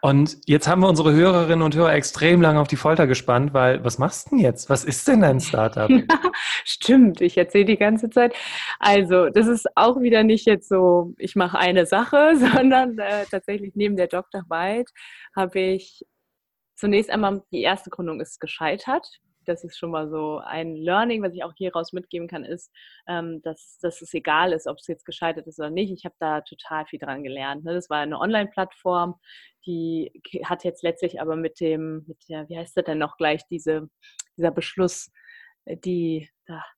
Und jetzt haben wir unsere Hörerinnen und Hörer extrem lange auf die Folter gespannt, weil was machst du denn jetzt? Was ist denn dein Startup? Stimmt, ich erzähle die ganze Zeit. Also, das ist auch wieder nicht jetzt so, ich mache eine Sache, sondern äh, tatsächlich neben der Doktorarbeit habe ich zunächst einmal, die erste Gründung ist gescheitert das ist schon mal so ein Learning, was ich auch hier raus mitgeben kann, ist, ähm, dass, dass es egal ist, ob es jetzt gescheitert ist oder nicht. Ich habe da total viel dran gelernt. Ne? Das war eine Online-Plattform, die hat jetzt letztlich aber mit dem, mit der, wie heißt das denn noch gleich, diese, dieser Beschluss, die,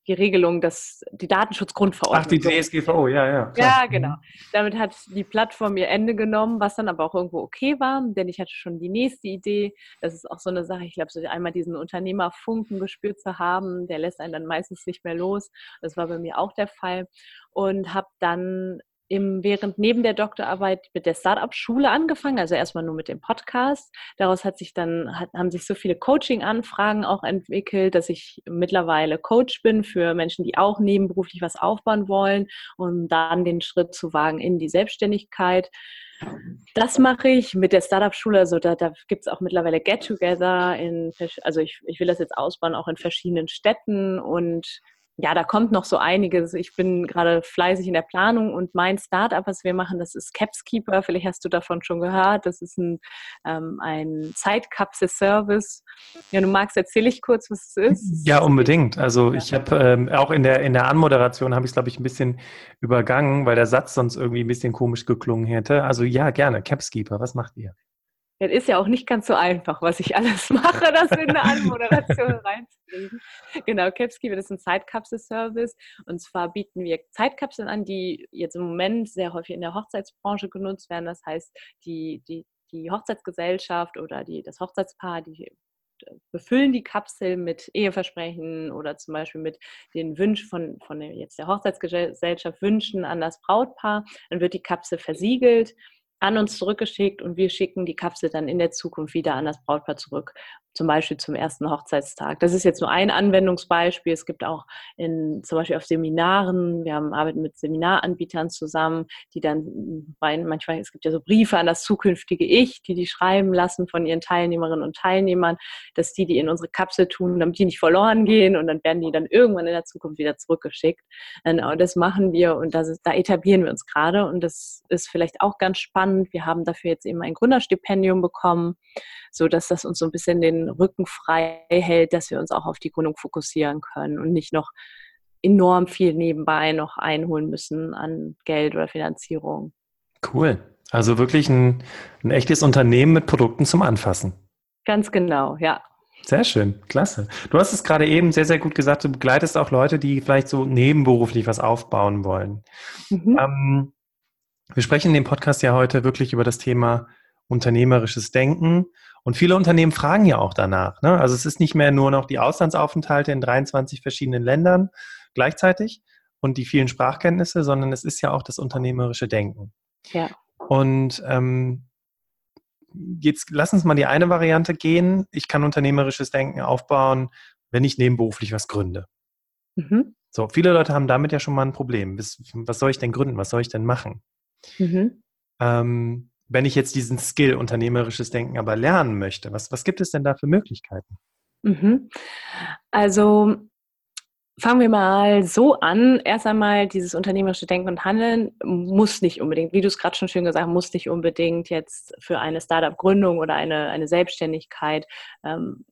die Regelung, dass die Datenschutzgrundverordnung. Ach, die DSGVO, ja, ja. Klar. Ja, genau. Mhm. Damit hat die Plattform ihr Ende genommen, was dann aber auch irgendwo okay war, denn ich hatte schon die nächste Idee. Das ist auch so eine Sache, ich glaube, so einmal diesen Unternehmerfunken gespürt zu haben, der lässt einen dann meistens nicht mehr los. Das war bei mir auch der Fall. Und habe dann im, während neben der Doktorarbeit mit der Startup-Schule angefangen, also erstmal nur mit dem Podcast. Daraus hat sich dann, hat, haben sich so viele Coaching-Anfragen auch entwickelt, dass ich mittlerweile Coach bin für Menschen, die auch nebenberuflich was aufbauen wollen, um dann den Schritt zu wagen in die Selbstständigkeit. Das mache ich mit der Startup-Schule. Also da, da gibt es auch mittlerweile Get-Together in, also ich, ich will das jetzt ausbauen, auch in verschiedenen Städten und ja, da kommt noch so einiges. Ich bin gerade fleißig in der Planung und mein Startup, was wir machen, das ist Capskeeper. Vielleicht hast du davon schon gehört. Das ist ein, ähm, ein Zeitkapsel-Service. Ja, du magst, erzähle ich kurz, was es ist. Ja, unbedingt. Also ich habe ähm, auch in der, in der Anmoderation habe ich es, glaube ich, ein bisschen übergangen, weil der Satz sonst irgendwie ein bisschen komisch geklungen hätte. Also ja, gerne. Capskeeper, was macht ihr? Das ist ja auch nicht ganz so einfach, was ich alles mache, das in eine Anmoderation reinzukriegen. Genau, Capskeeper ist ein Zeitkapsel-Service. Und zwar bieten wir Zeitkapseln an, die jetzt im Moment sehr häufig in der Hochzeitsbranche genutzt werden. Das heißt, die, die, die Hochzeitsgesellschaft oder die, das Hochzeitspaar, die befüllen die Kapsel mit Eheversprechen oder zum Beispiel mit den Wünschen von, von jetzt der Hochzeitsgesellschaft Wünschen an das Brautpaar. Dann wird die Kapsel versiegelt an uns zurückgeschickt und wir schicken die Kapsel dann in der Zukunft wieder an das Brautpaar zurück zum Beispiel zum ersten Hochzeitstag. Das ist jetzt nur ein Anwendungsbeispiel. Es gibt auch in, zum Beispiel auf Seminaren, wir haben, arbeiten mit Seminaranbietern zusammen, die dann, manchmal, es gibt ja so Briefe an das zukünftige Ich, die die schreiben lassen von ihren Teilnehmerinnen und Teilnehmern, dass die die in unsere Kapsel tun, damit die nicht verloren gehen und dann werden die dann irgendwann in der Zukunft wieder zurückgeschickt. Genau, das machen wir und das ist, da etablieren wir uns gerade und das ist vielleicht auch ganz spannend. Wir haben dafür jetzt eben ein Gründerstipendium bekommen, so dass das uns so ein bisschen den Rücken frei hält, dass wir uns auch auf die Gründung fokussieren können und nicht noch enorm viel nebenbei noch einholen müssen an Geld oder Finanzierung. Cool. Also wirklich ein, ein echtes Unternehmen mit Produkten zum Anfassen. Ganz genau, ja. Sehr schön, klasse. Du hast es gerade eben sehr, sehr gut gesagt, du begleitest auch Leute, die vielleicht so nebenberuflich was aufbauen wollen. Mhm. Ähm, wir sprechen in dem Podcast ja heute wirklich über das Thema unternehmerisches Denken und viele Unternehmen fragen ja auch danach. Ne? Also es ist nicht mehr nur noch die Auslandsaufenthalte in 23 verschiedenen Ländern gleichzeitig und die vielen Sprachkenntnisse, sondern es ist ja auch das unternehmerische Denken. Ja. Und ähm, jetzt lass uns mal die eine Variante gehen. Ich kann unternehmerisches Denken aufbauen, wenn ich nebenberuflich was gründe. Mhm. So, viele Leute haben damit ja schon mal ein Problem. Was, was soll ich denn gründen? Was soll ich denn machen? Mhm. Ähm, wenn ich jetzt diesen Skill unternehmerisches Denken aber lernen möchte, was, was gibt es denn da für Möglichkeiten? Mhm. Also fangen wir mal so an. Erst einmal, dieses unternehmerische Denken und Handeln muss nicht unbedingt, wie du es gerade schon schön gesagt hast, muss nicht unbedingt jetzt für eine Startup-Gründung oder eine, eine Selbstständigkeit ähm,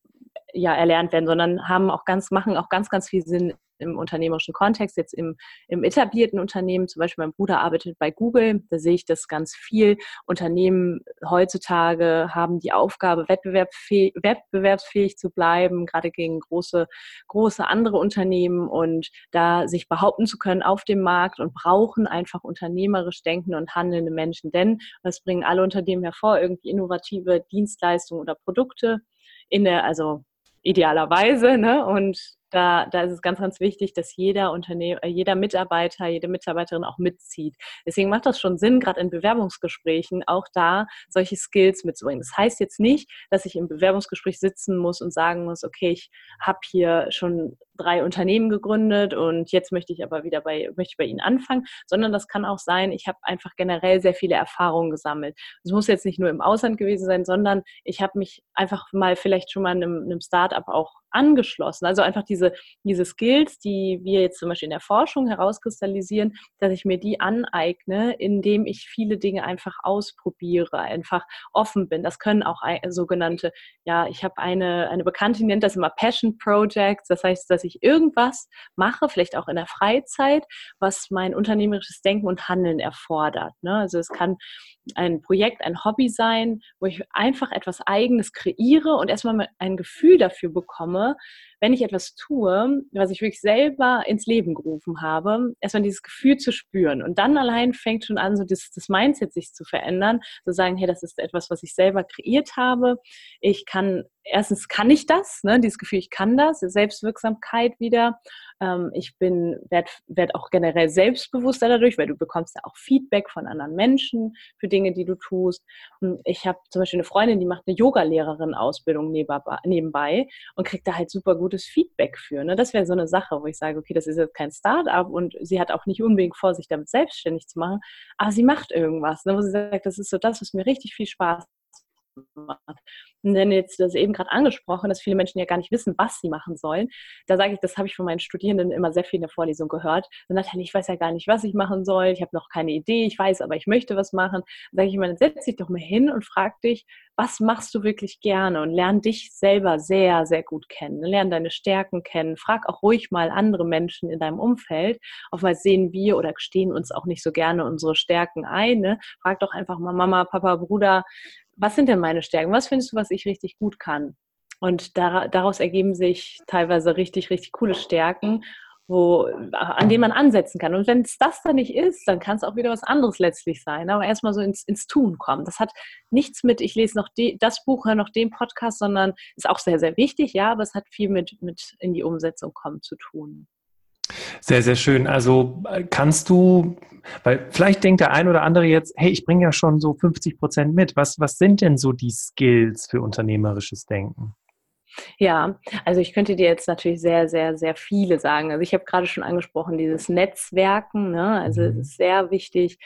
ja, erlernt werden, sondern haben auch ganz, machen auch ganz, ganz viel Sinn im unternehmerischen Kontext, jetzt im, im etablierten Unternehmen, zum Beispiel mein Bruder arbeitet bei Google, da sehe ich das ganz viel. Unternehmen heutzutage haben die Aufgabe, wettbewerbsfähig, zu bleiben, gerade gegen große, große andere Unternehmen und da sich behaupten zu können auf dem Markt und brauchen einfach unternehmerisch denkende und handelnde Menschen, denn das bringen alle Unternehmen hervor, irgendwie innovative Dienstleistungen oder Produkte in der, also idealerweise, ne? Und da, da ist es ganz, ganz wichtig, dass jeder Unternehmen, äh, jeder Mitarbeiter, jede Mitarbeiterin auch mitzieht. Deswegen macht das schon Sinn, gerade in Bewerbungsgesprächen auch da solche Skills mitzubringen. Das heißt jetzt nicht, dass ich im Bewerbungsgespräch sitzen muss und sagen muss, okay, ich habe hier schon drei Unternehmen gegründet und jetzt möchte ich aber wieder bei, möchte bei Ihnen anfangen, sondern das kann auch sein, ich habe einfach generell sehr viele Erfahrungen gesammelt. Es muss jetzt nicht nur im Ausland gewesen sein, sondern ich habe mich einfach mal vielleicht schon mal einem, einem Start-up auch angeschlossen. Also einfach diese, diese Skills, die wir jetzt zum Beispiel in der Forschung herauskristallisieren, dass ich mir die aneigne, indem ich viele Dinge einfach ausprobiere, einfach offen bin. Das können auch sogenannte, ja, ich habe eine, eine Bekannte, die nennt das immer Passion Projects. Das heißt, dass ich irgendwas mache, vielleicht auch in der Freizeit, was mein unternehmerisches Denken und Handeln erfordert. Ne? Also es kann ein Projekt, ein Hobby sein, wo ich einfach etwas Eigenes kreiere und erstmal ein Gefühl dafür bekomme, wenn ich etwas tue, was ich wirklich selber ins Leben gerufen habe, erstmal dieses Gefühl zu spüren. Und dann allein fängt schon an, so das, das Mindset sich zu verändern, zu sagen, hey, das ist etwas, was ich selber kreiert habe. Ich kann, erstens kann ich das, ne, dieses Gefühl, ich kann das, Selbstwirksamkeit wieder. Ähm, ich bin, werde werd auch generell selbstbewusster dadurch, weil du bekommst ja auch Feedback von anderen Menschen für Dinge, die du tust. Ich habe zum Beispiel eine Freundin, die macht eine Yoga-Lehrerin-Ausbildung nebenbei und kriegt da halt super gutes Feedback für. Ne? Das wäre so eine Sache, wo ich sage, okay, das ist jetzt kein Start-up und sie hat auch nicht unbedingt vor, sich damit selbstständig zu machen, aber sie macht irgendwas, ne? wo sie sagt, das ist so das, was mir richtig viel Spaß macht. Und dann jetzt das eben gerade angesprochen, dass viele Menschen ja gar nicht wissen, was sie machen sollen. Da sage ich, das habe ich von meinen Studierenden immer sehr viel in der Vorlesung gehört. Dann Nathalie, ich weiß ja gar nicht, was ich machen soll. Ich habe noch keine Idee. Ich weiß, aber ich möchte was machen. Sage ich immer, dann setz dich doch mal hin und frag dich, was machst du wirklich gerne und lern dich selber sehr, sehr gut kennen. Lern deine Stärken kennen. Frag auch ruhig mal andere Menschen in deinem Umfeld. Oftmals sehen wir oder gestehen uns auch nicht so gerne unsere Stärken ein. Ne? Frag doch einfach mal Mama, Papa, Bruder, was sind denn meine Stärken? Was findest du, was ich richtig gut kann? Und daraus ergeben sich teilweise richtig, richtig coole Stärken, wo, an denen man ansetzen kann. Und wenn es das dann nicht ist, dann kann es auch wieder was anderes letztlich sein. Aber erstmal so ins, ins Tun kommen. Das hat nichts mit, ich lese noch die, das Buch, höre noch den Podcast, sondern ist auch sehr, sehr wichtig, ja, aber es hat viel mit, mit in die Umsetzung kommen zu tun. Sehr, sehr schön. Also äh, kannst du, weil vielleicht denkt der ein oder andere jetzt, hey, ich bringe ja schon so 50 Prozent mit. Was, was sind denn so die Skills für unternehmerisches Denken? Ja, also ich könnte dir jetzt natürlich sehr, sehr, sehr viele sagen. Also ich habe gerade schon angesprochen, dieses Netzwerken. Ne? Also es mhm. ist sehr wichtig,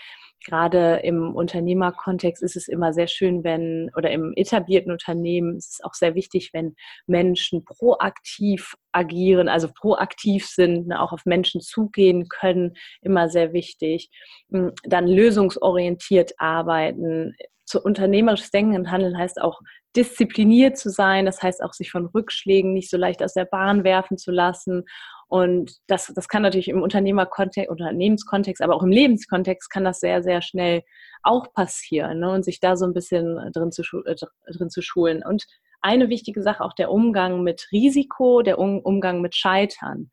gerade im Unternehmerkontext ist es immer sehr schön, wenn, oder im etablierten Unternehmen ist es auch sehr wichtig, wenn Menschen proaktiv agieren, also proaktiv sind, ne, auch auf Menschen zugehen können, immer sehr wichtig. Hm, dann lösungsorientiert arbeiten. Zu unternehmerisches Denken und Handeln heißt auch diszipliniert zu sein, das heißt auch sich von Rückschlägen nicht so leicht aus der Bahn werfen zu lassen und das, das kann natürlich im Unternehmerkontext, Unternehmenskontext, aber auch im Lebenskontext kann das sehr, sehr schnell auch passieren ne? und sich da so ein bisschen drin zu, äh, drin zu schulen. Und eine wichtige Sache, auch der Umgang mit Risiko, der um Umgang mit Scheitern.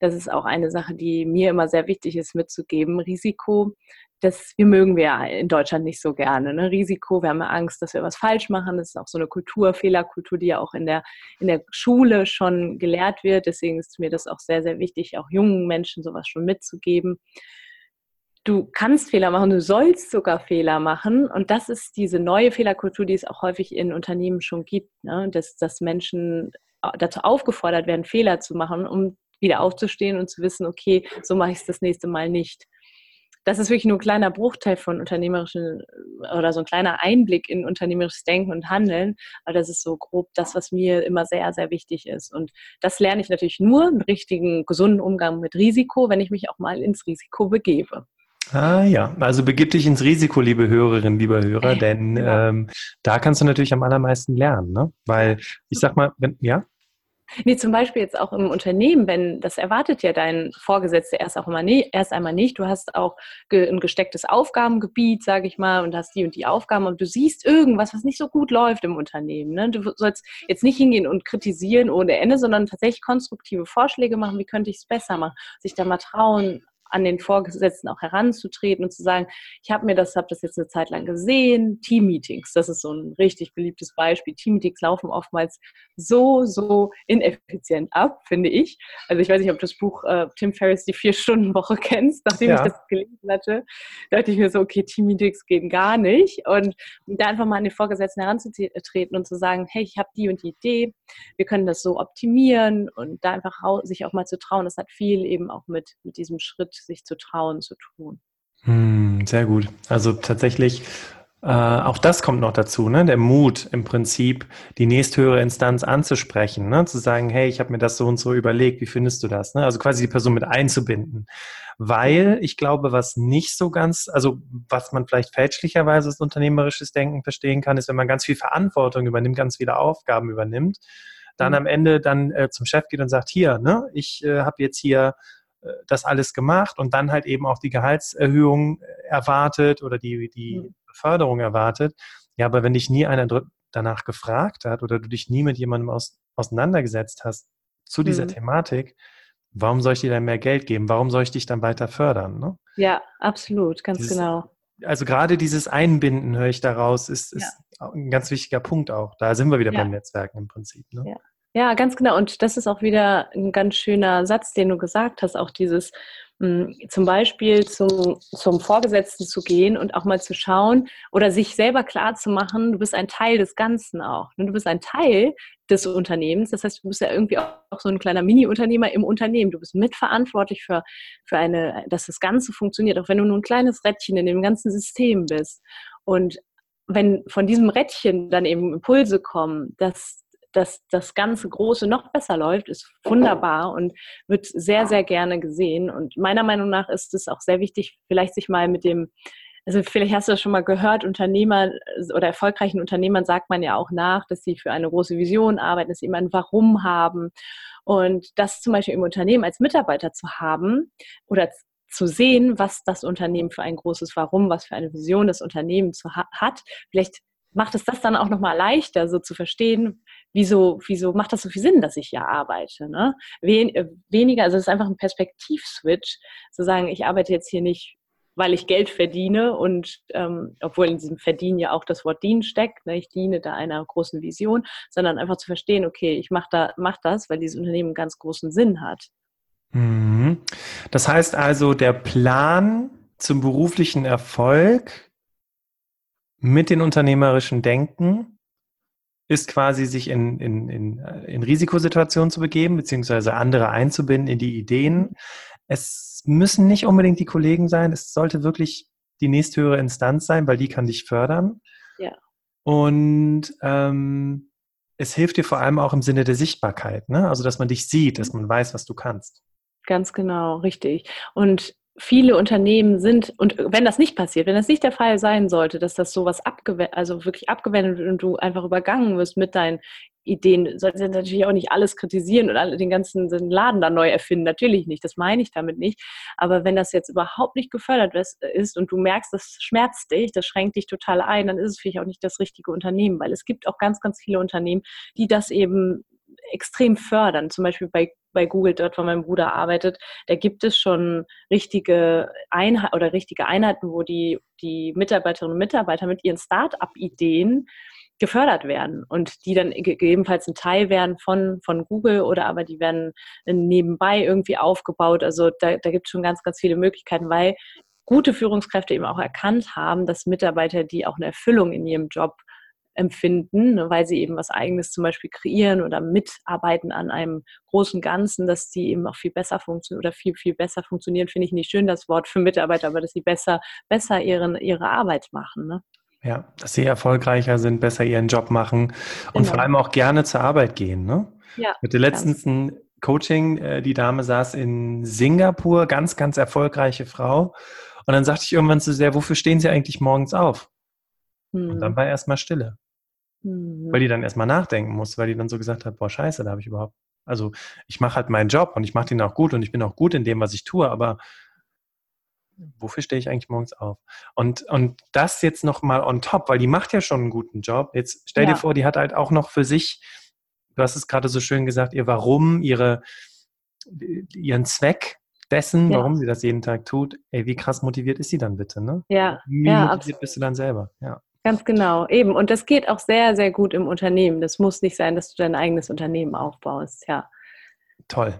Das ist auch eine Sache, die mir immer sehr wichtig ist mitzugeben. Risiko das wir mögen wir in Deutschland nicht so gerne. Ne? Risiko, wir haben Angst, dass wir was falsch machen. Das ist auch so eine Kultur, Fehlerkultur, die ja auch in der, in der Schule schon gelehrt wird. Deswegen ist mir das auch sehr, sehr wichtig, auch jungen Menschen sowas schon mitzugeben. Du kannst Fehler machen, du sollst sogar Fehler machen. Und das ist diese neue Fehlerkultur, die es auch häufig in Unternehmen schon gibt, ne? dass, dass Menschen dazu aufgefordert werden, Fehler zu machen, um wieder aufzustehen und zu wissen, okay, so mache ich es das nächste Mal nicht das ist wirklich nur ein kleiner Bruchteil von unternehmerischen oder so ein kleiner Einblick in unternehmerisches Denken und Handeln. Aber das ist so grob das, was mir immer sehr, sehr wichtig ist. Und das lerne ich natürlich nur einen richtigen, gesunden Umgang mit Risiko, wenn ich mich auch mal ins Risiko begebe. Ah ja, also begib dich ins Risiko, liebe Hörerinnen, lieber Hörer, denn ja. ähm, da kannst du natürlich am allermeisten lernen, ne? Weil ich sag mal, wenn, ja? Nee, zum Beispiel jetzt auch im Unternehmen, wenn das erwartet ja dein Vorgesetzter erst auch immer nie, erst einmal nicht. Du hast auch ein gestecktes Aufgabengebiet, sage ich mal, und hast die und die Aufgaben und du siehst irgendwas, was nicht so gut läuft im Unternehmen. Ne? Du sollst jetzt nicht hingehen und kritisieren ohne Ende, sondern tatsächlich konstruktive Vorschläge machen, wie könnte ich es besser machen, sich da mal trauen, an den Vorgesetzten auch heranzutreten und zu sagen, ich habe mir das, habe das jetzt eine Zeit lang gesehen. Team-Meetings, das ist so ein richtig beliebtes Beispiel. Team-Meetings laufen oftmals so, so ineffizient ab, finde ich. Also ich weiß nicht, ob du das Buch äh, Tim Ferriss, die Vier-Stunden-Woche kennst. Nachdem ja. ich das gelesen hatte, dachte ich mir so, okay, Team-Meetings gehen gar nicht. Und da einfach mal an den Vorgesetzten heranzutreten und zu sagen, hey, ich habe die und die Idee, wir können das so optimieren und da einfach sich auch mal zu trauen. Das hat viel eben auch mit, mit diesem Schritt, sich zu trauen, zu tun. Hm, sehr gut. Also tatsächlich äh, auch das kommt noch dazu, ne? Der Mut im Prinzip, die nächsthöhere Instanz anzusprechen, ne? Zu sagen, hey, ich habe mir das so und so überlegt, wie findest du das? Ne? Also quasi die Person mit einzubinden. Weil ich glaube, was nicht so ganz, also was man vielleicht fälschlicherweise als unternehmerisches Denken verstehen kann, ist, wenn man ganz viel Verantwortung übernimmt, ganz viele Aufgaben übernimmt, dann mhm. am Ende dann äh, zum Chef geht und sagt, hier, ne, ich äh, habe jetzt hier äh, das alles gemacht und dann halt eben auch die Gehaltserhöhung äh, erwartet oder die, die. Beförderung erwartet. Ja, aber wenn dich nie einer danach gefragt hat oder du dich nie mit jemandem aus, auseinandergesetzt hast zu dieser mhm. Thematik, warum soll ich dir dann mehr Geld geben? Warum soll ich dich dann weiter fördern? Ne? Ja, absolut, ganz Dieses, genau. Also gerade dieses Einbinden, höre ich daraus, ist, ist ja. ein ganz wichtiger Punkt auch. Da sind wir wieder ja. beim Netzwerken im Prinzip. Ne? Ja. ja, ganz genau. Und das ist auch wieder ein ganz schöner Satz, den du gesagt hast, auch dieses, zum Beispiel zum, zum Vorgesetzten zu gehen und auch mal zu schauen oder sich selber klar zu machen, du bist ein Teil des Ganzen auch. Du bist ein Teil des Unternehmens. Das heißt, du bist ja irgendwie auch so ein kleiner Mini-Unternehmer im Unternehmen. Du bist mitverantwortlich für, für eine, dass das Ganze funktioniert, auch wenn du nur ein kleines Rädchen in dem ganzen System bist. Und wenn von diesem Rädchen dann eben Impulse kommen, dass dass das ganze Große noch besser läuft, ist wunderbar und wird sehr, sehr gerne gesehen. Und meiner Meinung nach ist es auch sehr wichtig, vielleicht sich mal mit dem, also vielleicht hast du das schon mal gehört, Unternehmer oder erfolgreichen Unternehmern sagt man ja auch nach, dass sie für eine große Vision arbeiten, dass sie immer ein Warum haben. Und das zum Beispiel im Unternehmen als Mitarbeiter zu haben oder zu sehen, was das Unternehmen für ein großes Warum, was für eine Vision das Unternehmen hat. Vielleicht macht es das dann auch nochmal leichter, so zu verstehen, wieso, wieso macht das so viel Sinn, dass ich hier arbeite? Ne? Wen, äh, weniger, also es ist einfach ein Perspektivswitch, zu sagen, ich arbeite jetzt hier nicht, weil ich Geld verdiene und ähm, obwohl in diesem Verdienen ja auch das Wort dienen steckt, ne? ich diene da einer großen Vision, sondern einfach zu verstehen, okay, ich mache da, mach das, weil dieses Unternehmen einen ganz großen Sinn hat. Mhm. Das heißt also, der Plan zum beruflichen Erfolg mit den unternehmerischen Denken ist quasi, sich in, in, in, in Risikosituationen zu begeben, beziehungsweise andere einzubinden in die Ideen. Es müssen nicht unbedingt die Kollegen sein, es sollte wirklich die nächsthöhere Instanz sein, weil die kann dich fördern. Ja. Und ähm, es hilft dir vor allem auch im Sinne der Sichtbarkeit, ne? also dass man dich sieht, dass man weiß, was du kannst. Ganz genau, richtig. Und viele Unternehmen sind, und wenn das nicht passiert, wenn das nicht der Fall sein sollte, dass das sowas abgewendet, also wirklich abgewendet wird und du einfach übergangen wirst mit deinen Ideen, solltest du natürlich auch nicht alles kritisieren und den ganzen den Laden da neu erfinden. Natürlich nicht, das meine ich damit nicht. Aber wenn das jetzt überhaupt nicht gefördert ist und du merkst, das schmerzt dich, das schränkt dich total ein, dann ist es vielleicht auch nicht das richtige Unternehmen, weil es gibt auch ganz, ganz viele Unternehmen, die das eben extrem fördern. Zum Beispiel bei, bei Google, dort wo mein Bruder arbeitet, da gibt es schon richtige Einheiten oder richtige Einheiten, wo die, die Mitarbeiterinnen und Mitarbeiter mit ihren Start-up-Ideen gefördert werden und die dann gegebenenfalls ein Teil werden von, von Google oder aber die werden nebenbei irgendwie aufgebaut. Also da, da gibt es schon ganz, ganz viele Möglichkeiten, weil gute Führungskräfte eben auch erkannt haben, dass Mitarbeiter, die auch eine Erfüllung in ihrem Job empfinden, ne, weil sie eben was Eigenes zum Beispiel kreieren oder mitarbeiten an einem großen Ganzen, dass die eben auch viel besser funktionieren oder viel, viel besser funktionieren, finde ich nicht schön das Wort für Mitarbeiter, aber dass sie besser, besser ihren, ihre Arbeit machen. Ne? Ja, dass sie erfolgreicher sind, besser ihren Job machen und genau. vor allem auch gerne zur Arbeit gehen. Ne? Ja. Mit der letzten Coaching, äh, die Dame saß in Singapur, ganz, ganz erfolgreiche Frau. Und dann sagte ich irgendwann zu sehr, wofür stehen Sie eigentlich morgens auf? Und dann hm. war erstmal Stille. Mhm. Weil die dann erstmal nachdenken muss, weil die dann so gesagt hat, boah, scheiße, da habe ich überhaupt, also ich mache halt meinen Job und ich mache den auch gut und ich bin auch gut in dem, was ich tue, aber wofür stehe ich eigentlich morgens auf? Und, und das jetzt nochmal on top, weil die macht ja schon einen guten Job. Jetzt stell ja. dir vor, die hat halt auch noch für sich, du hast es gerade so schön gesagt, ihr Warum, ihre, ihren Zweck dessen, ja. warum sie das jeden Tag tut, ey, wie krass motiviert ist sie dann bitte, ne? Ja. Wie ja, motiviert absolut. bist du dann selber? Ja. Ganz genau, eben. Und das geht auch sehr, sehr gut im Unternehmen. Das muss nicht sein, dass du dein eigenes Unternehmen aufbaust, ja. Toll,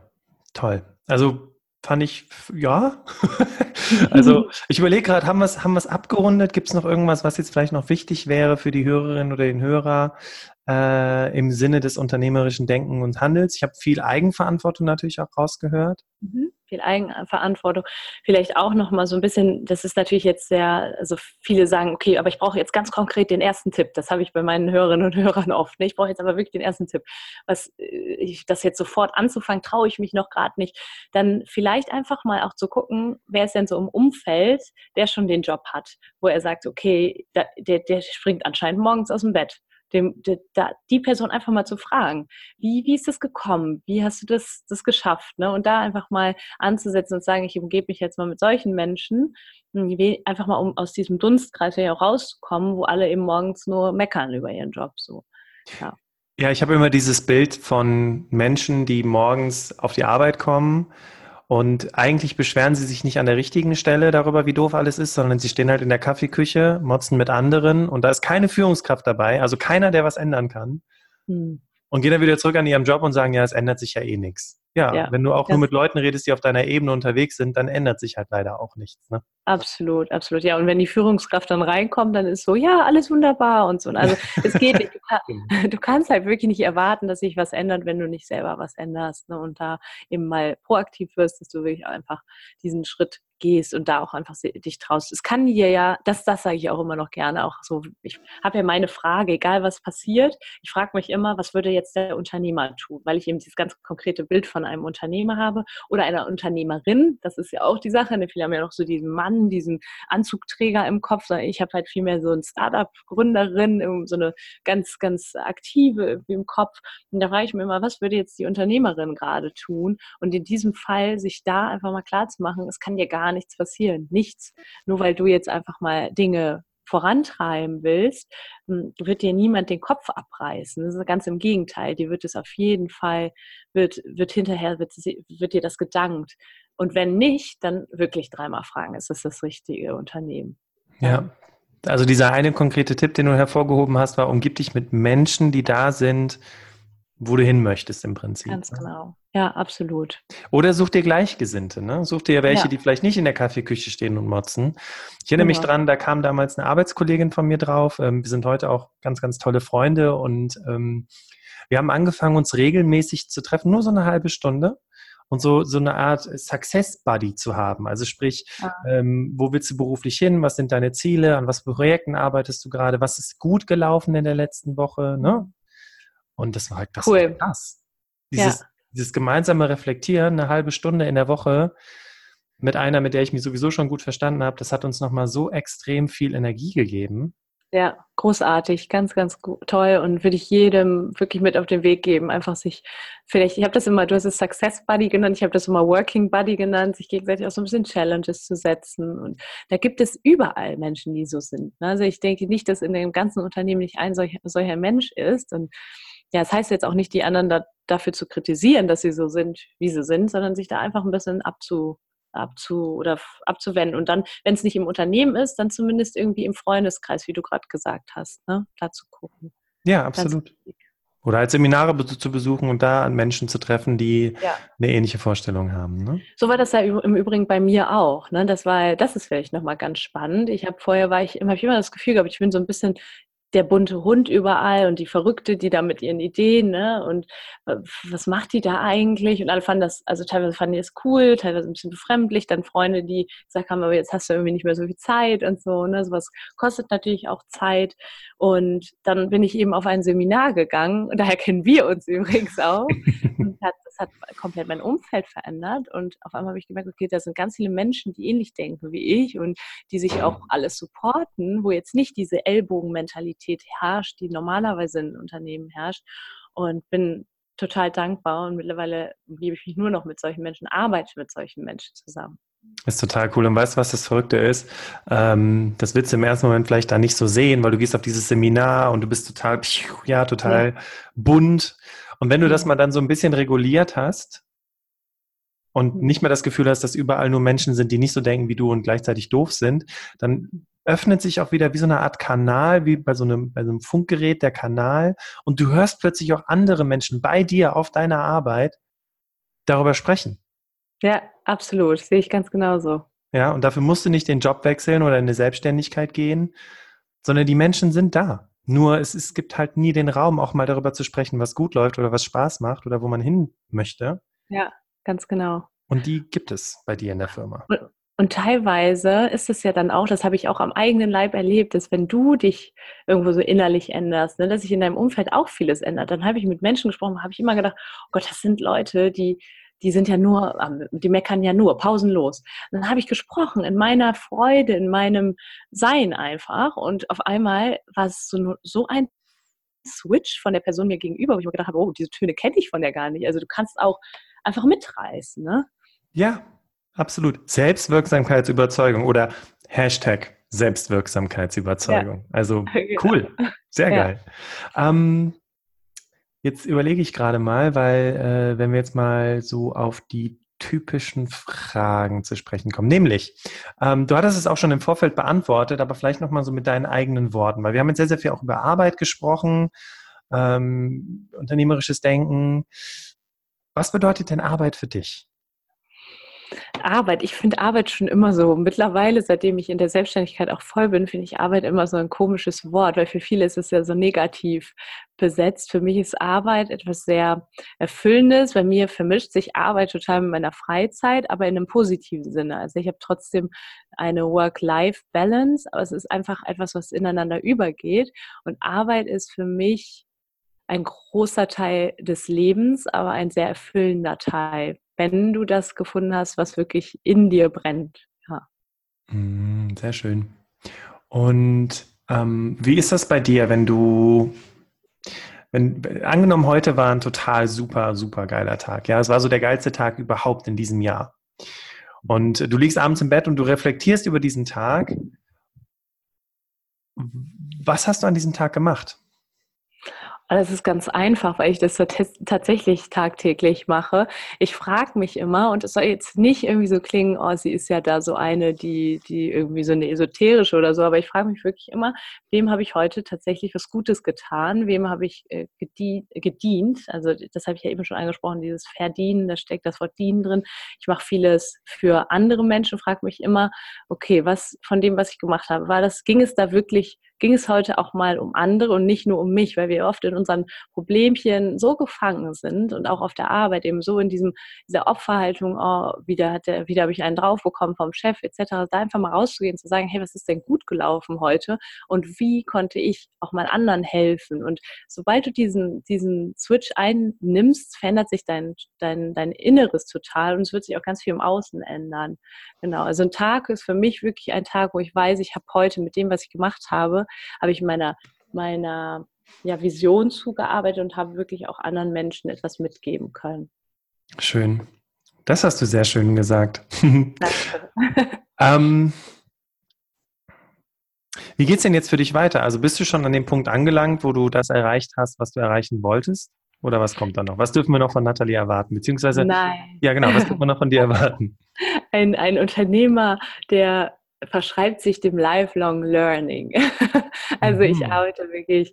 toll. Also fand ich, ja. also ich überlege gerade, haben wir es haben abgerundet? Gibt es noch irgendwas, was jetzt vielleicht noch wichtig wäre für die Hörerin oder den Hörer äh, im Sinne des unternehmerischen Denken und Handels? Ich habe viel Eigenverantwortung natürlich auch rausgehört. Mhm viel Eigenverantwortung. Vielleicht auch noch mal so ein bisschen, das ist natürlich jetzt sehr, also viele sagen, okay, aber ich brauche jetzt ganz konkret den ersten Tipp. Das habe ich bei meinen Hörerinnen und Hörern oft. Ne? Ich brauche jetzt aber wirklich den ersten Tipp. Was äh, ich das jetzt sofort anzufangen, traue ich mich noch gerade nicht. Dann vielleicht einfach mal auch zu gucken, wer ist denn so im Umfeld, der schon den Job hat, wo er sagt, okay, der, der springt anscheinend morgens aus dem Bett dem, de, da, die Person einfach mal zu fragen, wie, wie ist das gekommen? Wie hast du das, das geschafft? Ne? Und da einfach mal anzusetzen und sagen, ich umgebe mich jetzt mal mit solchen Menschen, hm, einfach mal um aus diesem Dunstkreis ja rauszukommen, wo alle eben morgens nur meckern über ihren Job. So. Ja. Ja, ich habe immer dieses Bild von Menschen, die morgens auf die Arbeit kommen und eigentlich beschweren sie sich nicht an der richtigen Stelle darüber, wie doof alles ist, sondern sie stehen halt in der Kaffeeküche, motzen mit anderen und da ist keine Führungskraft dabei, also keiner, der was ändern kann. Hm. Und gehen dann wieder zurück an ihrem Job und sagen, ja, es ändert sich ja eh nichts. Ja, ja, wenn du auch nur mit Leuten redest, die auf deiner Ebene unterwegs sind, dann ändert sich halt leider auch nichts. Ne? Absolut, absolut. Ja, und wenn die Führungskraft dann reinkommt, dann ist so, ja, alles wunderbar und so. Also es geht nicht. Du, kann, genau. du, kannst halt wirklich nicht erwarten, dass sich was ändert, wenn du nicht selber was änderst. Ne? Und da eben mal proaktiv wirst, dass du wirklich einfach diesen Schritt gehst und da auch einfach dich traust. Es kann dir ja, das, das sage ich auch immer noch gerne, auch so, ich habe ja meine Frage, egal was passiert, ich frage mich immer, was würde jetzt der Unternehmer tun, weil ich eben dieses ganz konkrete Bild von einem Unternehmer habe oder einer Unternehmerin, das ist ja auch die Sache, ne? viele haben ja noch so diesen Mann, diesen Anzugträger im Kopf, ich habe halt vielmehr so eine Startup-Gründerin, so eine ganz, ganz aktive im Kopf und da frage ich mir immer, was würde jetzt die Unternehmerin gerade tun und in diesem Fall sich da einfach mal klar zu machen, es kann ja gar gar nichts passieren. Nichts. Nur weil du jetzt einfach mal Dinge vorantreiben willst, hm, wird dir niemand den Kopf abreißen. Das ist ganz im Gegenteil. Dir wird es auf jeden Fall, wird, wird hinterher, wird, wird dir das gedankt. Und wenn nicht, dann wirklich dreimal fragen, ist das das richtige Unternehmen? Ja. Also dieser eine konkrete Tipp, den du hervorgehoben hast, war, umgib dich mit Menschen, die da sind, wo du hin möchtest im Prinzip. Ganz ne? genau. Ja, absolut. Oder such dir Gleichgesinnte, ne? Such dir welche, ja. die vielleicht nicht in der Kaffeeküche stehen und motzen. Ich erinnere genau. mich dran, da kam damals eine Arbeitskollegin von mir drauf. Ähm, wir sind heute auch ganz, ganz tolle Freunde und ähm, wir haben angefangen, uns regelmäßig zu treffen, nur so eine halbe Stunde und so, so eine Art Success Buddy zu haben. Also sprich, ah. ähm, wo willst du beruflich hin? Was sind deine Ziele? An was Projekten arbeitest du gerade? Was ist gut gelaufen in der letzten Woche? Ne? Und das war halt das. Cool. Das. Dieses, ja. dieses gemeinsame Reflektieren, eine halbe Stunde in der Woche mit einer, mit der ich mich sowieso schon gut verstanden habe, das hat uns nochmal so extrem viel Energie gegeben. Ja, großartig, ganz, ganz toll und würde ich jedem wirklich mit auf den Weg geben. Einfach sich, vielleicht, ich habe das immer, du hast es Success Buddy genannt, ich habe das immer Working Buddy genannt, sich gegenseitig auch so ein bisschen Challenges zu setzen. Und da gibt es überall Menschen, die so sind. Ne? Also ich denke nicht, dass in dem ganzen Unternehmen nicht ein solcher, solcher Mensch ist. Und ja, das heißt jetzt auch nicht, die anderen da, dafür zu kritisieren, dass sie so sind, wie sie sind, sondern sich da einfach ein bisschen abzu, abzu oder abzuwenden. Und dann, wenn es nicht im Unternehmen ist, dann zumindest irgendwie im Freundeskreis, wie du gerade gesagt hast, ne? da zu gucken. Ja, absolut. Oder als Seminare zu besuchen und da an Menschen zu treffen, die ja. eine ähnliche Vorstellung haben. Ne? So war das ja im Übrigen bei mir auch. Ne? Das war, das ist vielleicht nochmal ganz spannend. Ich habe vorher war ich immer, ich immer das Gefühl gehabt, ich bin so ein bisschen der bunte Hund überall und die Verrückte, die da mit ihren Ideen, ne? Und äh, was macht die da eigentlich? Und alle fanden das, also teilweise fanden die das cool, teilweise ein bisschen befremdlich, dann Freunde, die gesagt haben, aber jetzt hast du irgendwie nicht mehr so viel Zeit und so, ne? Sowas kostet natürlich auch Zeit. Und dann bin ich eben auf ein Seminar gegangen, und daher kennen wir uns übrigens auch. und hat hat komplett mein Umfeld verändert und auf einmal habe ich gemerkt, okay, da sind ganz viele Menschen, die ähnlich denken wie ich und die sich auch alles supporten, wo jetzt nicht diese Ellbogenmentalität herrscht, die normalerweise in Unternehmen herrscht und bin total dankbar und mittlerweile gebe ich mich nur noch mit solchen Menschen, arbeite mit solchen Menschen zusammen. Das ist total cool. Und weißt du, was das Verrückte ist? Ähm, das willst du im ersten Moment vielleicht da nicht so sehen, weil du gehst auf dieses Seminar und du bist total, ja, total ja. bunt und wenn du das mhm. mal dann so ein bisschen reguliert hast, und mhm. nicht mehr das Gefühl hast, dass überall nur Menschen sind, die nicht so denken wie du und gleichzeitig doof sind, dann öffnet sich auch wieder wie so eine Art Kanal, wie bei so einem, bei so einem Funkgerät der Kanal und du hörst plötzlich auch andere Menschen bei dir auf deiner Arbeit darüber sprechen. Ja, absolut. Sehe ich ganz genauso. Ja, und dafür musst du nicht den Job wechseln oder in eine Selbstständigkeit gehen, sondern die Menschen sind da. Nur es, es gibt halt nie den Raum, auch mal darüber zu sprechen, was gut läuft oder was Spaß macht oder wo man hin möchte. Ja, ganz genau. Und die gibt es bei dir in der Firma. Und, und teilweise ist es ja dann auch, das habe ich auch am eigenen Leib erlebt, dass wenn du dich irgendwo so innerlich änderst, ne, dass sich in deinem Umfeld auch vieles ändert. Dann habe ich mit Menschen gesprochen, habe ich immer gedacht, oh Gott, das sind Leute, die die sind ja nur, die meckern ja nur, pausenlos. Und dann habe ich gesprochen in meiner Freude, in meinem Sein einfach. Und auf einmal war es so, so ein Switch von der Person mir gegenüber, wo ich mir gedacht habe, oh, diese Töne kenne ich von der gar nicht. Also du kannst auch einfach mitreißen, ne? Ja, absolut. Selbstwirksamkeitsüberzeugung oder Hashtag Selbstwirksamkeitsüberzeugung. Ja. Also genau. cool, sehr geil. Ähm, Jetzt überlege ich gerade mal, weil äh, wenn wir jetzt mal so auf die typischen Fragen zu sprechen kommen. Nämlich, ähm, du hattest es auch schon im Vorfeld beantwortet, aber vielleicht nochmal so mit deinen eigenen Worten, weil wir haben jetzt sehr, sehr viel auch über Arbeit gesprochen, ähm, unternehmerisches Denken. Was bedeutet denn Arbeit für dich? Arbeit, ich finde Arbeit schon immer so. Mittlerweile, seitdem ich in der Selbstständigkeit auch voll bin, finde ich Arbeit immer so ein komisches Wort, weil für viele ist es ja so negativ besetzt. Für mich ist Arbeit etwas sehr Erfüllendes. Bei mir vermischt sich Arbeit total mit meiner Freizeit, aber in einem positiven Sinne. Also ich habe trotzdem eine Work-Life-Balance, aber es ist einfach etwas, was ineinander übergeht. Und Arbeit ist für mich ein großer Teil des Lebens, aber ein sehr erfüllender Teil wenn du das gefunden hast, was wirklich in dir brennt. Ja. Mm, sehr schön. Und ähm, wie ist das bei dir, wenn du, wenn, angenommen, heute war ein total super, super geiler Tag. Ja, es war so der geilste Tag überhaupt in diesem Jahr. Und du liegst abends im Bett und du reflektierst über diesen Tag. Was hast du an diesem Tag gemacht? Das ist ganz einfach, weil ich das tatsächlich tagtäglich mache. Ich frage mich immer, und es soll jetzt nicht irgendwie so klingen, oh, sie ist ja da so eine, die, die irgendwie so eine esoterische oder so, aber ich frage mich wirklich immer, wem habe ich heute tatsächlich was Gutes getan? Wem habe ich äh, gedient? Also das habe ich ja eben schon angesprochen, dieses Verdienen, da steckt das Wort dienen drin. Ich mache vieles für andere Menschen, frage mich immer, okay, was von dem, was ich gemacht habe, war das, ging es da wirklich ging es heute auch mal um andere und nicht nur um mich, weil wir oft in unseren Problemchen so gefangen sind und auch auf der Arbeit eben so in diesem, dieser Opferhaltung, oh, wieder, hat der, wieder habe ich einen drauf bekommen vom Chef etc., da einfach mal rauszugehen, zu sagen, hey, was ist denn gut gelaufen heute und wie konnte ich auch mal anderen helfen? Und sobald du diesen, diesen Switch einnimmst, verändert sich dein, dein, dein Inneres total und es wird sich auch ganz viel im Außen ändern. Genau, also ein Tag ist für mich wirklich ein Tag, wo ich weiß, ich habe heute mit dem, was ich gemacht habe, habe ich meiner, meiner ja, Vision zugearbeitet und habe wirklich auch anderen Menschen etwas mitgeben können. Schön. Das hast du sehr schön gesagt. ähm, wie geht es denn jetzt für dich weiter? Also bist du schon an dem Punkt angelangt, wo du das erreicht hast, was du erreichen wolltest? Oder was kommt da noch? Was dürfen wir noch von Nathalie erwarten? Beziehungsweise, Nein. ja genau, was dürfen wir noch von dir erwarten? Ein, ein Unternehmer, der verschreibt sich dem Lifelong Learning. also ich mhm. arbeite wirklich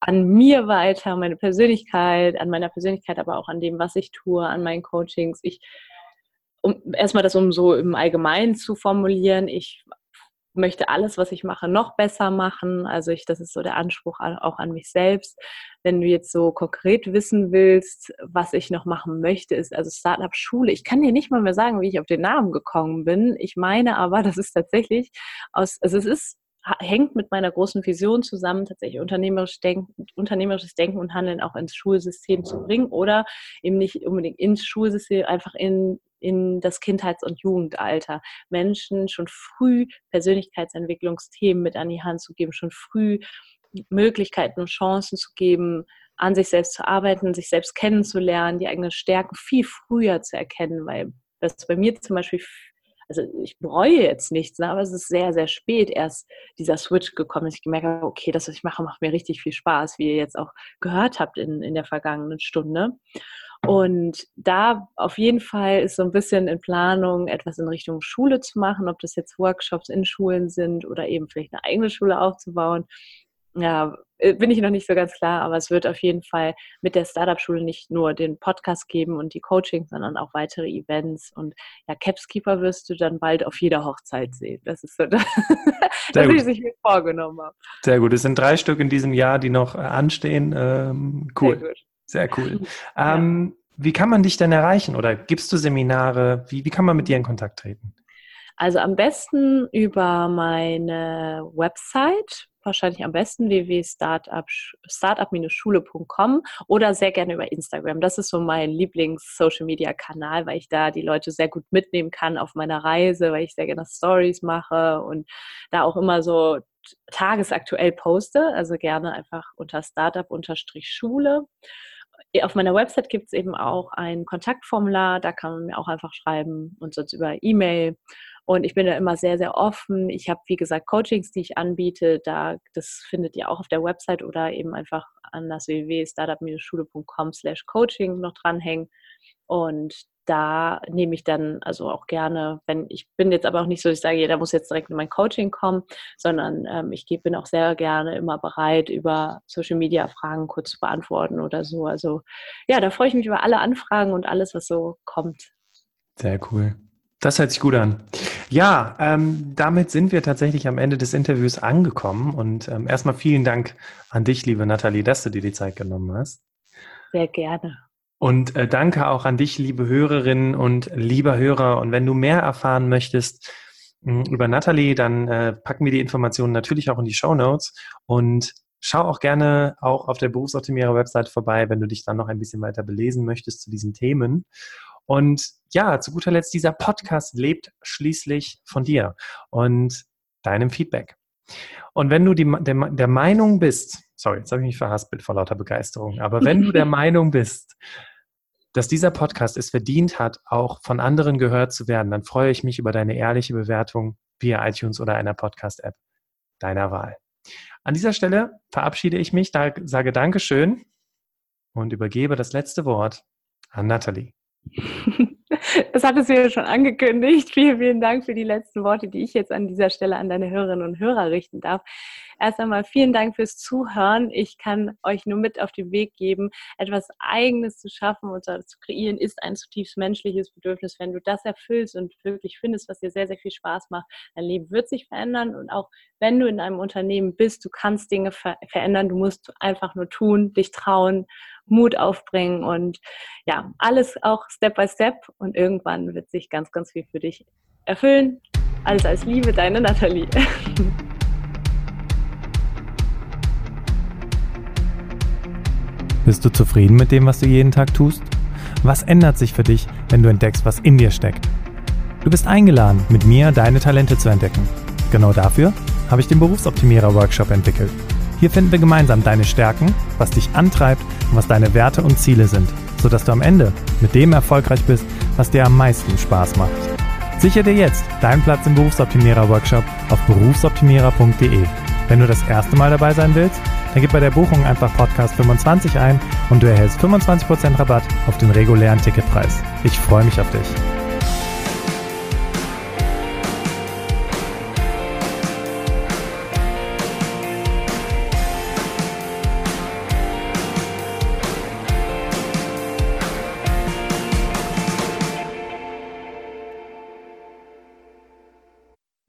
an mir weiter, meine Persönlichkeit, an meiner Persönlichkeit, aber auch an dem, was ich tue, an meinen Coachings. Ich, um erstmal das um so im Allgemeinen zu formulieren, ich möchte alles, was ich mache, noch besser machen. Also ich, das ist so der Anspruch auch an mich selbst. Wenn du jetzt so konkret wissen willst, was ich noch machen möchte, ist also Startup Schule. Ich kann dir nicht mal mehr sagen, wie ich auf den Namen gekommen bin. Ich meine aber, das ist tatsächlich aus, also es ist hängt mit meiner großen Vision zusammen, tatsächlich unternehmerisch Denken, unternehmerisches Denken und Handeln auch ins Schulsystem zu bringen oder eben nicht unbedingt ins Schulsystem, einfach in in das Kindheits- und Jugendalter. Menschen schon früh Persönlichkeitsentwicklungsthemen mit an die Hand zu geben, schon früh Möglichkeiten und Chancen zu geben, an sich selbst zu arbeiten, sich selbst kennenzulernen, die eigenen Stärken viel früher zu erkennen, weil das bei mir zum Beispiel, also ich bereue jetzt nichts, ne, aber es ist sehr, sehr spät erst dieser Switch gekommen, dass ich gemerkt habe, okay, das, was ich mache, macht mir richtig viel Spaß, wie ihr jetzt auch gehört habt in, in der vergangenen Stunde. Und da auf jeden Fall ist so ein bisschen in Planung, etwas in Richtung Schule zu machen, ob das jetzt Workshops in Schulen sind oder eben vielleicht eine eigene Schule aufzubauen. Ja, äh, bin ich noch nicht so ganz klar, aber es wird auf jeden Fall mit der Startup-Schule nicht nur den Podcast geben und die Coaching, sondern auch weitere Events. Und ja, Capskeeper wirst du dann bald auf jeder Hochzeit sehen. Das ist so das, was ich sich vorgenommen habe. Sehr gut. Es sind drei Stück in diesem Jahr, die noch äh, anstehen. Ähm, cool. Sehr, Sehr cool. Ähm, ja. Wie kann man dich denn erreichen oder gibst du Seminare? Wie, wie kann man mit dir in Kontakt treten? Also am besten über meine Website wahrscheinlich am besten www.startup-schule.com oder sehr gerne über Instagram. Das ist so mein Lieblings-Social-Media-Kanal, weil ich da die Leute sehr gut mitnehmen kann auf meiner Reise, weil ich sehr gerne Stories mache und da auch immer so tagesaktuell poste. Also gerne einfach unter Startup-Schule. Auf meiner Website gibt es eben auch ein Kontaktformular, da kann man mir auch einfach schreiben und sonst über E-Mail. Und ich bin da immer sehr, sehr offen. Ich habe, wie gesagt, Coachings, die ich anbiete. Da, das findet ihr auch auf der Website oder eben einfach an das www.startup-schule.com slash coaching noch dranhängen. Und da nehme ich dann also auch gerne, wenn ich bin jetzt aber auch nicht so, ich sage, jeder muss jetzt direkt in mein Coaching kommen, sondern ähm, ich bin auch sehr gerne immer bereit, über Social Media Fragen kurz zu beantworten oder so. Also ja, da freue ich mich über alle Anfragen und alles, was so kommt. Sehr cool. Das hört sich gut an. Ja, ähm, damit sind wir tatsächlich am Ende des Interviews angekommen. Und ähm, erstmal vielen Dank an dich, liebe Nathalie, dass du dir die Zeit genommen hast. Sehr gerne. Und äh, danke auch an dich, liebe Hörerinnen und lieber Hörer. Und wenn du mehr erfahren möchtest mh, hm, über Nathalie, dann äh, packen wir die Informationen natürlich auch in die Show Notes. Und schau auch gerne auch auf der Berufsoptimierer-Website vorbei, wenn du dich dann noch ein bisschen weiter belesen möchtest zu diesen Themen. Und ja, zu guter Letzt, dieser Podcast lebt schließlich von dir und deinem Feedback. Und wenn du die, der, der Meinung bist, sorry, jetzt habe ich mich verhaspelt vor lauter Begeisterung, aber wenn du der Meinung bist, dass dieser Podcast es verdient hat, auch von anderen gehört zu werden, dann freue ich mich über deine ehrliche Bewertung via iTunes oder einer Podcast-App deiner Wahl. An dieser Stelle verabschiede ich mich, sage Dankeschön und übergebe das letzte Wort an Nathalie. Das hattest du ja schon angekündigt. Vielen, vielen Dank für die letzten Worte, die ich jetzt an dieser Stelle an deine Hörerinnen und Hörer richten darf. Erst einmal vielen Dank fürs Zuhören. Ich kann euch nur mit auf den Weg geben, etwas Eigenes zu schaffen und zu kreieren, ist ein zutiefst menschliches Bedürfnis. Wenn du das erfüllst und wirklich findest, was dir sehr, sehr viel Spaß macht, dein Leben wird sich verändern. Und auch wenn du in einem Unternehmen bist, du kannst Dinge ver verändern. Du musst einfach nur tun, dich trauen, Mut aufbringen und ja, alles auch Step by Step. Und irgendwann wird sich ganz, ganz viel für dich erfüllen. Alles als Liebe, deine Nathalie. Bist du zufrieden mit dem, was du jeden Tag tust? Was ändert sich für dich, wenn du entdeckst, was in dir steckt? Du bist eingeladen, mit mir deine Talente zu entdecken. Genau dafür habe ich den Berufsoptimierer Workshop entwickelt. Hier finden wir gemeinsam deine Stärken, was dich antreibt und was deine Werte und Ziele sind, sodass du am Ende mit dem erfolgreich bist, was dir am meisten Spaß macht. Sichere dir jetzt deinen Platz im Berufsoptimierer Workshop auf berufsoptimierer.de. Wenn du das erste Mal dabei sein willst, dann gib bei der Buchung einfach Podcast 25 ein und du erhältst 25% Rabatt auf den regulären Ticketpreis. Ich freue mich auf dich.